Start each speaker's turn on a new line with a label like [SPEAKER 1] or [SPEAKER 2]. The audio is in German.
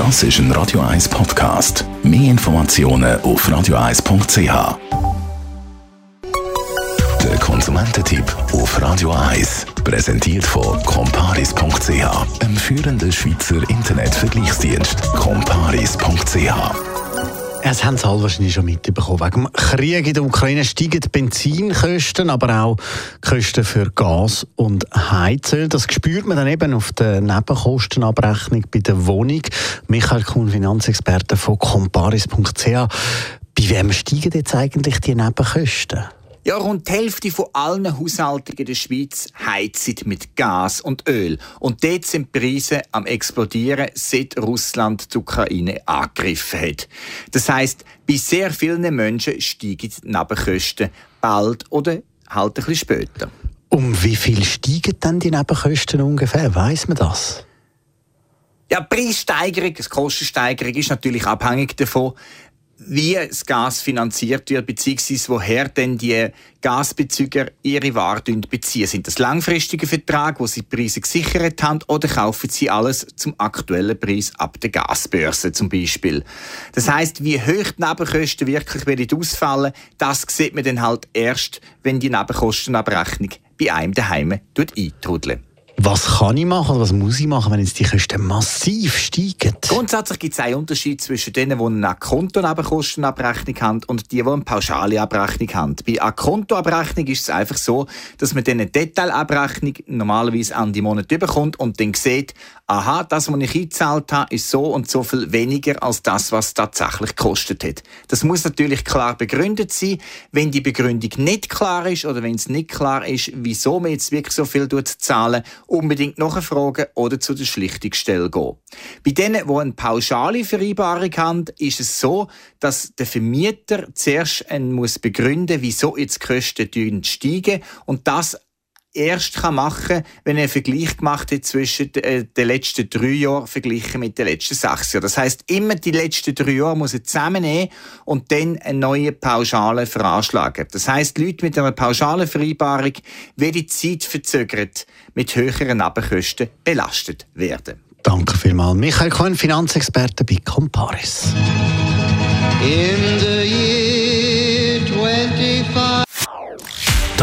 [SPEAKER 1] Das ist ein Radio 1 Podcast. Mehr Informationen auf radio1.ch. Der Konsumententipp auf Radio 1 präsentiert von comparis.ch, einem führenden Schweizer Internetvergleichsdienst. comparis.ch
[SPEAKER 2] es haben es wahrscheinlich schon mitbekommen. Wegen dem Krieg in der Ukraine steigen die Benzinkosten, aber auch die Kosten für Gas und Heizöl. Das spürt man dann eben auf der Nebenkostenabrechnung bei der Wohnung. Michael Kuhn, Finanzexperte von comparis.ch. Bei wem steigen jetzt eigentlich die Nebenkosten?
[SPEAKER 3] Ja, rund die Hälfte von allen Haushalten in der Schweiz heizen mit Gas und Öl. Und dort sind die Preise am explodieren, seit Russland die Ukraine angegriffen hat. Das heißt, bei sehr vielen Menschen steigen die Nebenkosten bald oder halt ein bisschen später.
[SPEAKER 2] Um wie viel steigen denn die Nebenkosten ungefähr? Weiß man das?
[SPEAKER 3] Ja, Preissteigerung, Kostensteigerung ist natürlich abhängig davon, wie das Gas finanziert wird, beziehungsweise woher denn die Gasbezüger ihre Waren beziehen. Sind das langfristige Verträge, wo sie die Preise gesichert haben, oder kaufen sie alles zum aktuellen Preis ab der Gasbörse zum Beispiel? Das heißt, wie hoch die Nebenkosten wirklich ausfallen, das sieht man dann halt erst, wenn die Nebenkostenabrechnung bei einem daheim eintrudeln.
[SPEAKER 2] Was kann ich machen oder was muss ich machen, wenn jetzt die Kosten massiv steigen?
[SPEAKER 3] Grundsätzlich gibt es einen Unterschied zwischen denen, die eine Kontonebenkostenabrechnung haben und die, die eine pauschale Abrechnung haben. Bei einer Kontoabrechnung ist es einfach so, dass man diese Detailabrechnung normalerweise an die Monate bekommt und dann sieht, aha, das, was ich eingezahlt habe, ist so und so viel weniger als das, was es tatsächlich gekostet hat. Das muss natürlich klar begründet sein. Wenn die Begründung nicht klar ist oder wenn es nicht klar ist, wieso man jetzt wirklich so viel zahlen unbedingt nachfragen oder zu der Schlichtungsstelle gehen. Bei denen, die eine pauschale Vereinbarung haben, ist es so, dass der Vermieter zuerst muss begründen wieso jetzt die Kosten steigen und das erst kann machen wenn er einen Vergleich gemacht hat zwischen äh, den letzten drei Jahren verglichen mit den letzten sechs Jahren. Das heißt, immer die letzten drei Jahre muss er zusammennehmen und dann eine neue Pauschale veranschlagen. Das heißt, Leute mit einer pauschalen Vereinbarung werden die Zeit verzögert mit höheren Nebenkosten belastet werden.
[SPEAKER 2] Danke vielmals. Michael Cohen, Finanzexperte bei Comparis.